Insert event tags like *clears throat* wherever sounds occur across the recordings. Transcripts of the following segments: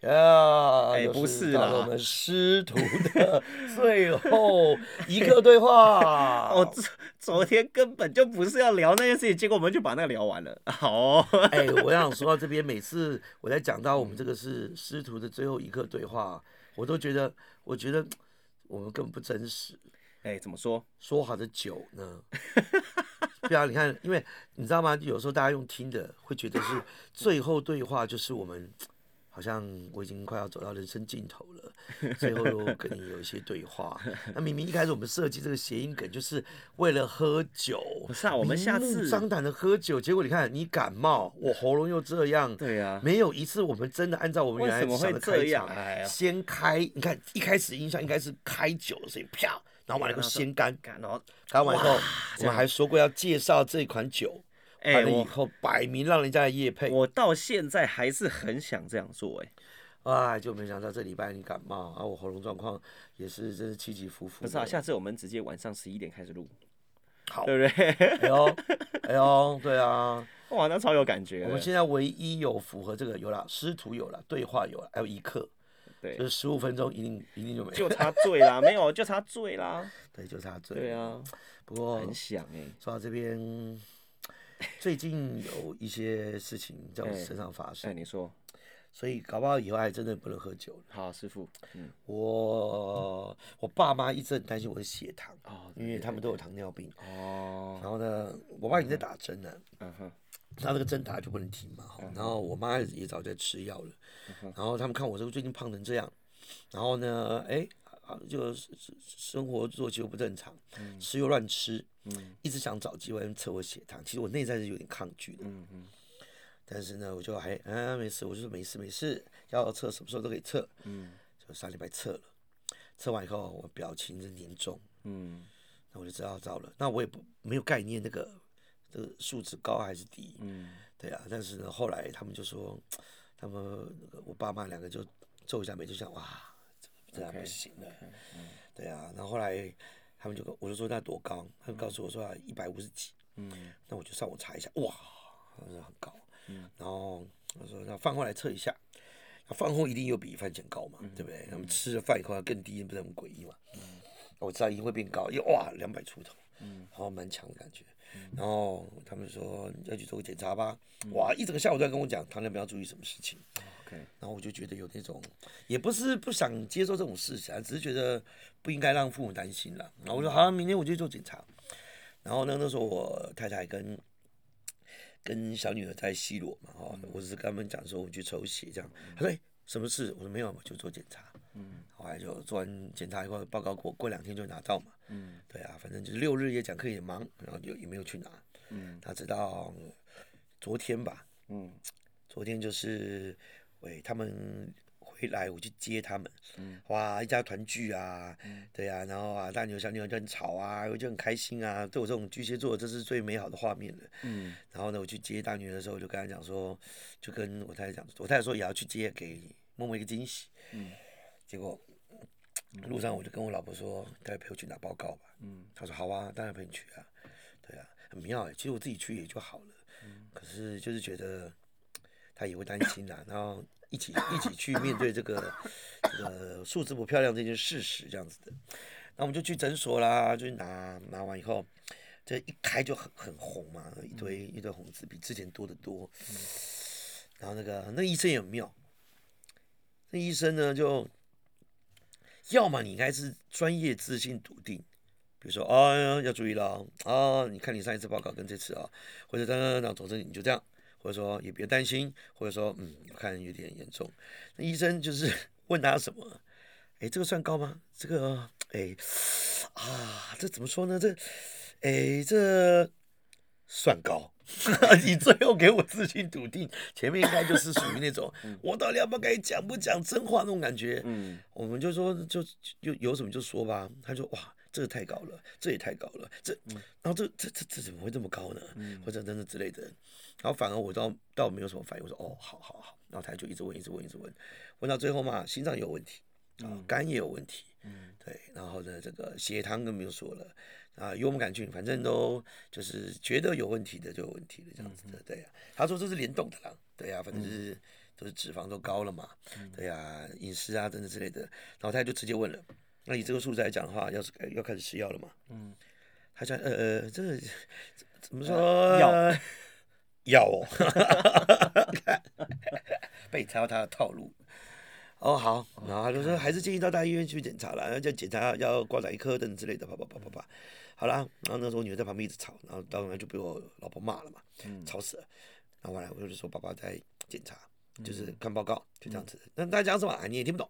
呀，*laughs* 哎不是啦我们师徒的 *laughs* 最后一刻对话。我，*laughs* 昨昨天根本就不是要聊那件事情，结果我们就把那个聊完了。好哦、哎，我想说到这边，每次我在讲到我们这个是师徒的最后一刻对话，我都觉得，我觉得我们根本不真实。哎，怎么说？说好的酒呢？对啊，你看，因为你知道吗？有时候大家用听的会觉得是最后对话，就是我们好像我已经快要走到人生尽头了，*laughs* 最后又跟你有一些对话。*laughs* 那明明一开始我们设计这个谐音梗，就是为了喝酒，不是啊，我们下明目次张胆的喝酒，结果你看你感冒，我喉咙又这样，对啊，没有一次我们真的按照我们原来想的开这样？场，哎，先开，你看一开始印象应该是开酒的声音，啪，然后完了以后先干，干然后干完以后，我们还说过要介绍这款酒，哎，完了以我后摆明让人家来夜配，我到现在还是很想这样做，哎，啊，就没想到这礼拜你感冒，啊，我喉咙状况也是真是起起伏伏。不是啊，下次我们直接晚上十一点开始录，好，对不对？哎呦，哎呦，对啊，*laughs* 哇，那超有感觉。我们现在唯一有符合这个有了，师徒有了，对话有了，还有一刻，对就，是十五分钟一定一定就没了，就差醉啦，没有就差醉啦。*laughs* 对，就差醉。对，啊，不过很想哎，说到这边，最近有一些事情在我身上发哎，生，你说，所以搞不好以后还真的不能喝酒了。好，师傅，嗯，我我爸妈一直很担心我的血糖，哦，因为他们都有糖尿病。哦，然后呢，我爸已经在打针了，嗯哼，他这个针打就不能停嘛。哈然后我妈也早在吃药了。然后他们看我这个最近胖成这样，然后呢，哎，啊就是生活作息又不正常，吃又乱吃，嗯一直想找机会测我血糖。其实我内在是有点抗拒的，嗯嗯但是呢，我就还啊没事，我就说没事没事，要测什么时候都可以测。嗯就上礼拜测了，测完以后我表情是凝重，嗯那我就知道糟了。那我也不没有概念那个这个数值高还是低，嗯对啊。但是呢，后来他们就说，他们那个我爸妈两个就皱一下眉，就想哇，这这样不行了，对啊。然后后来他们就跟我就说那多高，他们告诉我说一百五十几，嗯。那我就上网查一下，哇，那是很高。嗯。然后我说那饭后来测一下，那饭后一定又比饭前高嘛，对不对？他们吃了饭以后要更低，不是很诡异嘛？嗯。我知道一定会变高，又哇两百出头，嗯。然后蛮强的感觉。然后他们说要去做个检查吧，哇，一整个下午都在跟我讲糖尿病要注意什么事情。然后我就觉得有那种，也不是不想接受这种事情啊，只是觉得不应该让父母担心了。然后我说好、啊，明天我就去做检查。然后呢，那时候我太太跟跟小女儿在奚落嘛，哈、我只是跟他们讲说我去抽血这样。她说、哎什么事？我说没有，我就做检查。嗯后来就做完检查以后，报告过过两天就拿到嘛。嗯对啊，反正就是六日也讲课也忙，然后就也没有去拿。嗯他直到昨天吧，嗯昨天就是，喂，他们回来，我去接他们，嗯哇，一家团聚啊，对啊，然后啊，大牛小牛就很吵啊，我就很开心啊，对我这种巨蟹座，这是最美好的画面了。嗯然后呢，我去接大女儿的时候，我就跟她讲说，就跟我太太讲，我太太说也要去接，给默默一个惊喜。嗯结果路上我就跟我老婆说，待会陪我去拿报告吧。嗯她说好啊，当然陪你去啊，对啊，很妙哎，其实我自己去也就好了，嗯可是就是觉得她也会担心啦，*laughs* 然后一起一起去面对这个 *laughs* 这个数字不漂亮这件事实这样子的，那我们就去诊所啦，就去拿拿完以后，这一开就很很红嘛，一堆一堆红字比之前多得多，然后那个那医生也很妙，那医生呢就。要么你应该是专业、自信、笃定，比如说啊、要注意了啊，你看你上一次报告跟这次啊，或者等等等，总之你就这样，或者说也别担心，或者说嗯，我看有点严重。那医生就是 *laughs* 问他什么？哎，这个算高吗？这个哎啊，这怎么说呢？这哎这算高。*laughs* 你最后给我自信笃定，前面应该就是属于那种我到底要不要该讲不讲真话那种感觉。嗯我们就说就就有什么就说吧。他说哇，这个太高了，这也太高了，这，然后这这这这怎么会这么高呢？或者等等之类的。然后反而我倒倒没有什么反应，我说哦，好好好。然后他就一直问，一直问，一直问，问到最后嘛，心脏有问题，啊，肝也有问题，嗯对，然后呢，这个血糖更不用说了，啊，幽门杆菌，反正都就是觉得有问题的就有问题的这样子的，对呀、他说这是联动的啦，对呀、反正就是都是脂肪都高了嘛，对呀、饮食啊等等之类的。然后他就直接问了，那以这个数字来讲的话，要是要开始吃药了嘛？嗯，他讲呃呃，这个怎么说？药 *laughs* 药哦，*laughs* 被猜到他的套路。哦好，然后他就说还是建议到大医院去检查了，然后就检查要挂哪一科等等之类的，啪啪啪啪啪。好啦，然后那时候我女儿在旁边一直吵，然后当然就被我老婆骂了嘛，吵死了。然后后来我就说爸爸在检查，就是看报告，就这样子。那大家讲什么啊？你也听不懂。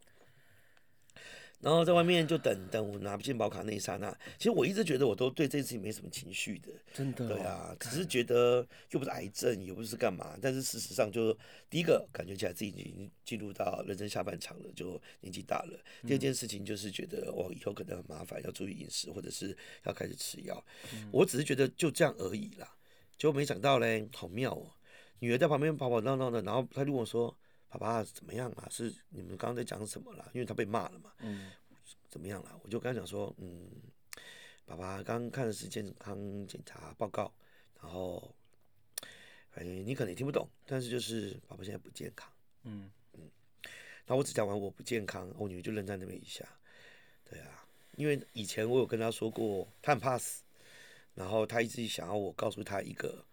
然后在外面就等等我拿不进保卡那一刹那，其实我一直觉得我都对这件事情没什么情绪的，真的、哦，对啊，只是觉得又不是癌症，也不是干嘛，但是事实上就第一个感觉起来自己已经进入到人生下半场了，就年纪大了。第二件事情就是觉得我以后可能很麻烦，要注意饮食，或者是要开始吃药。我只是觉得就这样而已啦，结果没想到嘞，好妙哦！女儿在旁边跑跑闹闹的，然后她就问我说：“爸爸怎么样啊？是你们刚刚在讲什么啦？因为他被骂了嘛。”嗯怎么样啦？我就跟他讲说，嗯，爸爸刚看的是健康检查报告，然后，反正你可能也听不懂，但是就是爸爸现在不健康。嗯嗯。那我只讲完我不健康，我女儿就愣在那边一下。对啊，因为以前我有跟她说过，她很怕死，然后她一直想要我告诉她一个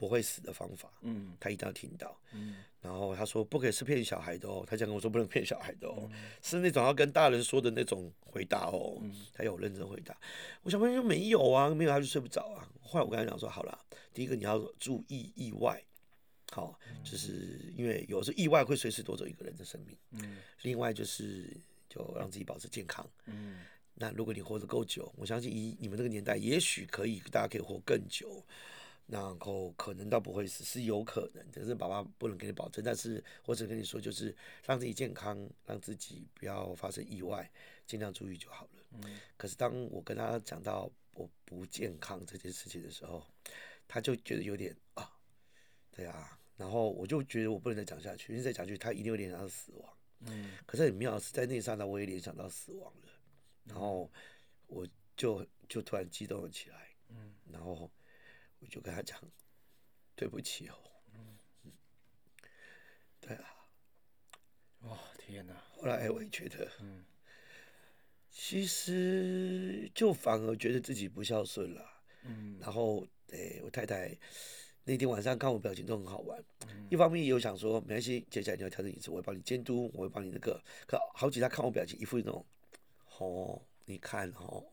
不会死的方法，嗯他一定要听到。嗯然后他说不可以是骗小孩的哦，他讲跟我说不能骗小孩的哦，是那种要跟大人说的那种回答哦。他有认真回答，我小朋友就没有啊，没有他就睡不着啊。后来我跟他讲说，好了，第一个你要注意意外，好，就是因为有时候意外会随时夺走一个人的生命。嗯另外就是就让自己保持健康。嗯那如果你活得够久，我相信以你们那个年代，也许可以，大家可以活更久，然后可能倒不会死，是有可能，可是爸爸不能给你保证，但是我只跟你说，就是让自己健康，让自己不要发生意外，尽量注意就好了。嗯可是当我跟他讲到我不健康这件事情的时候，他就觉得有点啊，对啊，然后我就觉得我不能再讲下去，因为再讲下去他一定会联想到死亡。嗯可是很妙的是，在那一刹那我也联想到死亡了，然后我就就突然激动了起来，嗯然后我就跟他讲，对不起哦，嗯。对啊，哇天哪，后来我也觉得，嗯其实就反而觉得自己不孝顺了，嗯。然后诶、我太太那天晚上看我表情都很好玩，嗯。一方面也有想说没关系，接下来你要调整饮食，我会帮你监督，我会帮你那个。可好几他看我表情，一副那种，哦，你看哦，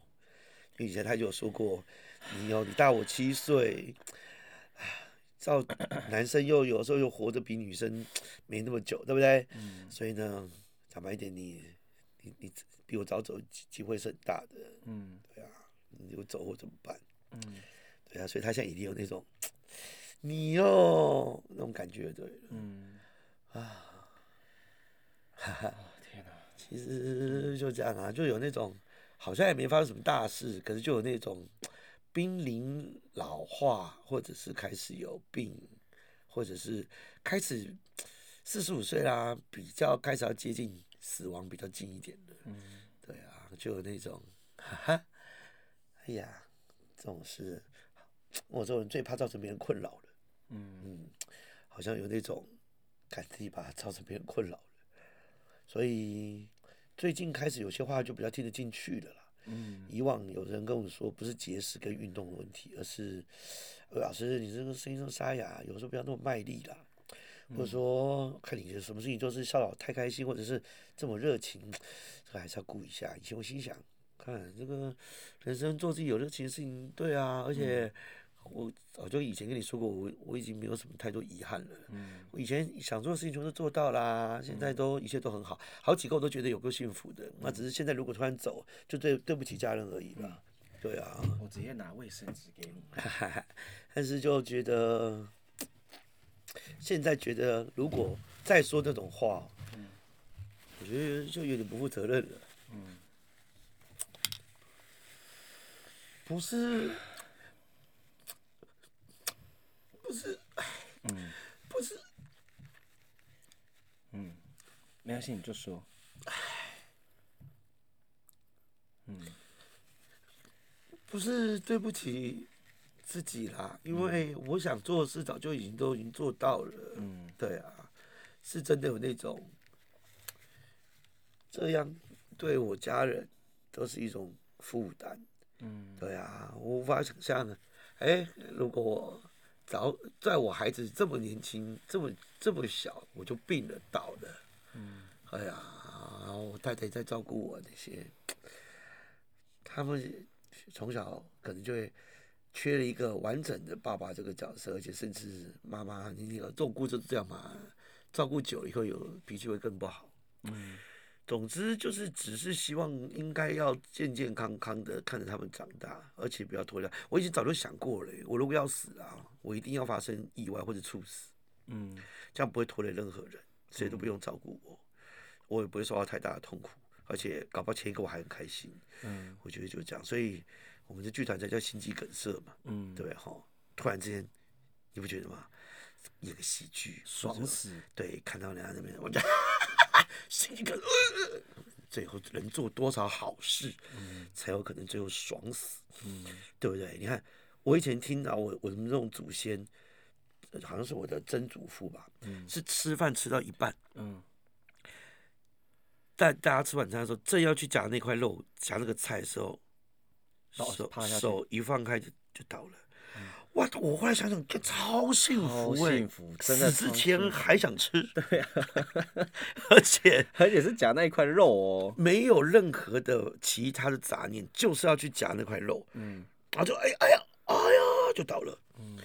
以前他就有说过，你哦，你大我七岁，唉照 *coughs* 男生又有时候又活得比女生没那么久，对不对？嗯所以呢，坦白一点，你你你比我早走机机会是很大的，嗯对啊，你就走我怎么办？嗯对啊，所以他现在一定有那种你哦那种感觉，对了。嗯啊，哈哈天哪，其实就这样啊，就有那种好像也没发生什么大事，可是就有那种濒临老化，或者是开始有病，或者是开始四十五岁啦，比较开始要接近死亡比较近一点的，嗯对啊，就有那种，哈哈，哎呀，这种事，我这种人最怕造成别人困扰了。嗯嗯，好像有那种感自己把它造成别人困扰了，所以最近开始有些话就比较听得进去了啦。嗯以往有人跟我说，不是节食跟运动的问题，而是，呃，老师你这个声音这么沙哑，有时候不要那么卖力啦，或者说看你什么事情都是笑得太开心，或者是这么热情，这个还是要顾一下。以前我心想，看这个人生做自己有热情的事情，对啊，而且我早就以前跟你说过，我我已经没有什么太多遗憾了。嗯我以前想做的事情全都做到啦，现在都一切都很好，好几个我都觉得有够幸福的。那只是现在如果突然走，就对对不起家人而已啦。对啊，我直接拿卫生纸给你。*laughs* 但是就觉得现在觉得如果再说这种话，我觉得就有点不负责任了。嗯不是，不是，嗯不是，嗯，没关系，你就说。嗯不是对不起自己啦，因为我想做的事早就已经都已经做到了。嗯对啊，是真的有那种这样对我家人都是一种负担。嗯对啊，我无法想象啊。哎，如果我早在我孩子这么年轻、这么这么小，我就病了、倒了，嗯哎呀，然后我太太在照顾我那些，他们从小可能就会缺了一个完整的爸爸这个角色，而且甚至妈妈，你那个照顾就是这样嘛，照顾久了以后有脾气会更不好。嗯总之就是只是希望应该要健健康康的看着他们长大，而且不要拖累。我已经早就想过了，我如果要死啊，我一定要发生意外或者猝死，嗯这样不会拖累任何人，谁都不用照顾我，我也不会受到太大的痛苦，而且搞不好前一个我还很开心。嗯我觉得就这样，所以我们的剧团才叫心肌梗塞嘛，嗯，对不对？哈，突然之间，你不觉得吗？演个喜剧，爽死。对，看到人家那边，我就心肌梗塞，呃最后能做多少好事，才有可能最后爽死，嗯对不对？你看，我以前听到我我们这种祖先，呃好像是我的曾祖父吧，嗯是吃饭吃到一半，嗯在大家吃晚餐的时候，正要去夹那块肉、夹那个菜的时候，倒手手一放开就就倒了。哇！我后来想想，这超幸超福哎、幸福真的死之前还想吃，对啊，而且而且是夹那一块肉哦。没有任何的其他的杂念，就是要去夹那块肉，嗯然后就哎哎呀哎呀就倒了。嗯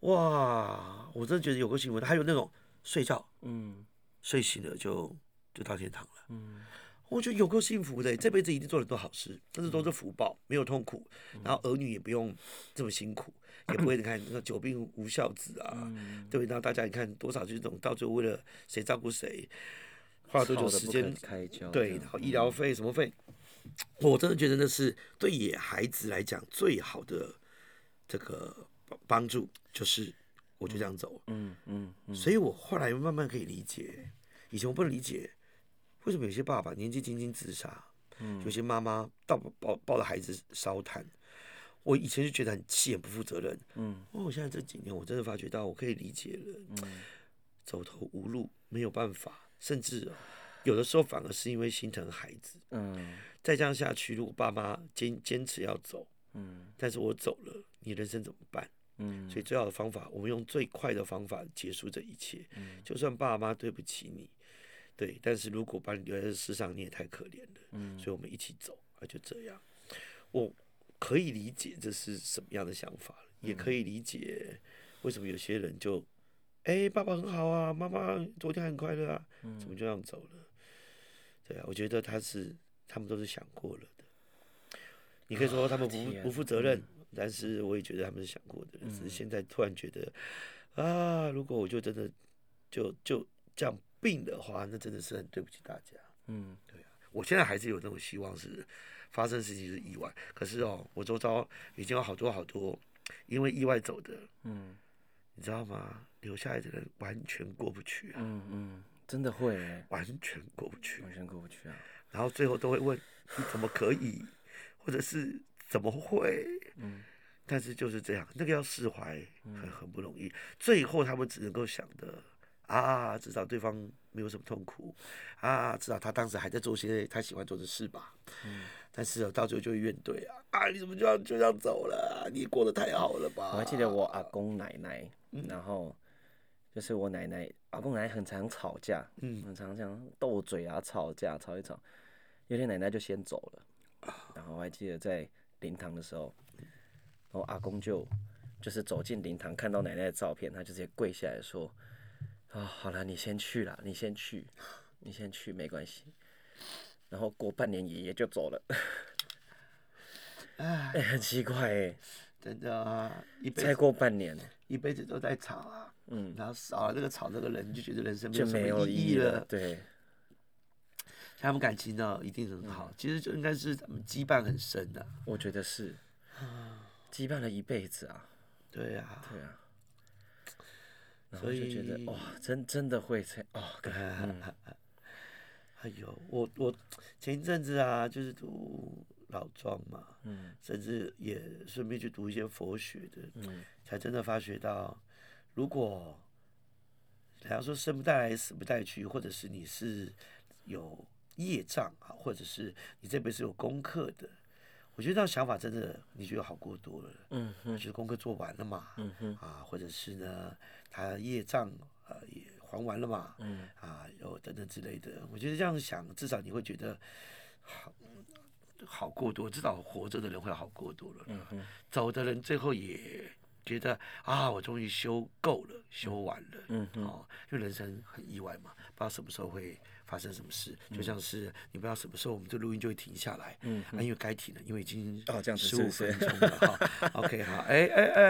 哇！我真的觉得有个幸福的，还有那种睡觉嗯睡醒了就就到天堂了。嗯我觉得有够幸福的，这辈子一定做了很多好事，但是都是福报，没有痛苦，然后儿女也不用这么辛苦，也不会你 *clears throat* 看那个久病无孝子啊，嗯，对不对？然后大家你看多少这种到最后为了谁照顾谁，花了多久时间，开交。对，然后医疗费什么费，我真的觉得那是对野孩子来讲最好的这个帮帮助，就是我就这样走，嗯嗯嗯所以我后来慢慢可以理解，以前我不能理解为什么有些爸爸年纪轻轻自杀，嗯有些妈妈抱抱抱着孩子烧炭。我以前就觉得很气，很不负责任。嗯哦，我现在这几年我真的发觉到，我可以理解了，嗯走投无路，没有办法，甚至哦有的时候反而是因为心疼孩子。嗯再这样下去，如果爸妈坚坚持要走，嗯但是我走了，你人生怎么办？嗯，所以最好的方法，我们用最快的方法结束这一切。嗯就算爸妈对不起你，对，但是如果把你留在这世上，你也太可怜了。嗯所以我们一起走，啊就这样。我可以理解这是什么样的想法，也可以理解为什么有些人就，哎、爸爸很好啊，妈妈昨天很快乐啊，怎么就这样走了？对啊，我觉得他是他们都是想过了的。你可以说他们不不负责任，但是我也觉得他们是想过的，只是现在突然觉得，啊，如果我就真的就就这样病的话，那真的是很对不起大家。嗯对啊我现在还是有那种希望是发生事情是意外，可是哦，我周遭已经有好多好多因为意外走的，嗯你知道吗？留下来的人完全过不去啊，嗯嗯，真的会欸，完全过不去，完全过不去啊。然后最后都会问你怎么可以，或者是怎么会？嗯但是就是这样，那个要释怀很很不容易。最后他们只能够想的啊，至少对方没有什么痛苦啊，至少他当时还在做些他喜欢做的事吧。嗯但是哦到最后就会怨怼啊啊！你怎么就要就这样走了啊、你过得太好了吧？我还记得我阿公奶奶，嗯然后就是我奶奶阿公奶奶很常吵架，嗯很常这样斗嘴啊，吵架吵一吵。有天奶奶就先走了，然后我还记得在灵堂的时候，然后阿公就就是走进灵堂，看到奶奶的照片，他就直接跪下来说：“啊、好了，你先去啦，你先去，你先去，没关系。”然后过半年，爷爷就走了，哎，哎、很奇怪哎、真的啊，一辈再过半年，一辈子都在吵啊，嗯，然后少了这个吵这个人，就觉得人生没就有意义了，了。对，他们感情呢一定很嗯好，其实就应该是他们羁绊很深的、我觉得是羁绊了一辈子啊，对啊，对啊，然后所就觉得以哇，真真的会这哦，干嗯 *laughs* 哎呦，我我前一阵子啊，就是读老庄嘛，嗯甚至也顺便去读一些佛学的，嗯才真的发觉到，如果人家说生不带来，死不带去，或者是你是有业障啊，或者是你这辈子有功课的。我觉得这样想法真的，你觉得好过多了。嗯哼，就是功课做完了嘛，嗯哼，啊，或者是呢，他业障呃也还完了嘛，嗯，啊，有等等之类的。我觉得这样想，至少你会觉得好好过多，至少活着的人会好过多了。嗯哼，走的人最后也觉得啊，我终于修够了，修完了。嗯哼，哦，因为人生很意外嘛，不知道什么时候会发生什么事，就像是你不知道什么时候我们这录音就会停下来，嗯啊，因为该停了，因为已经哦这样子十五分钟了哈。OK，好，哎哎哎。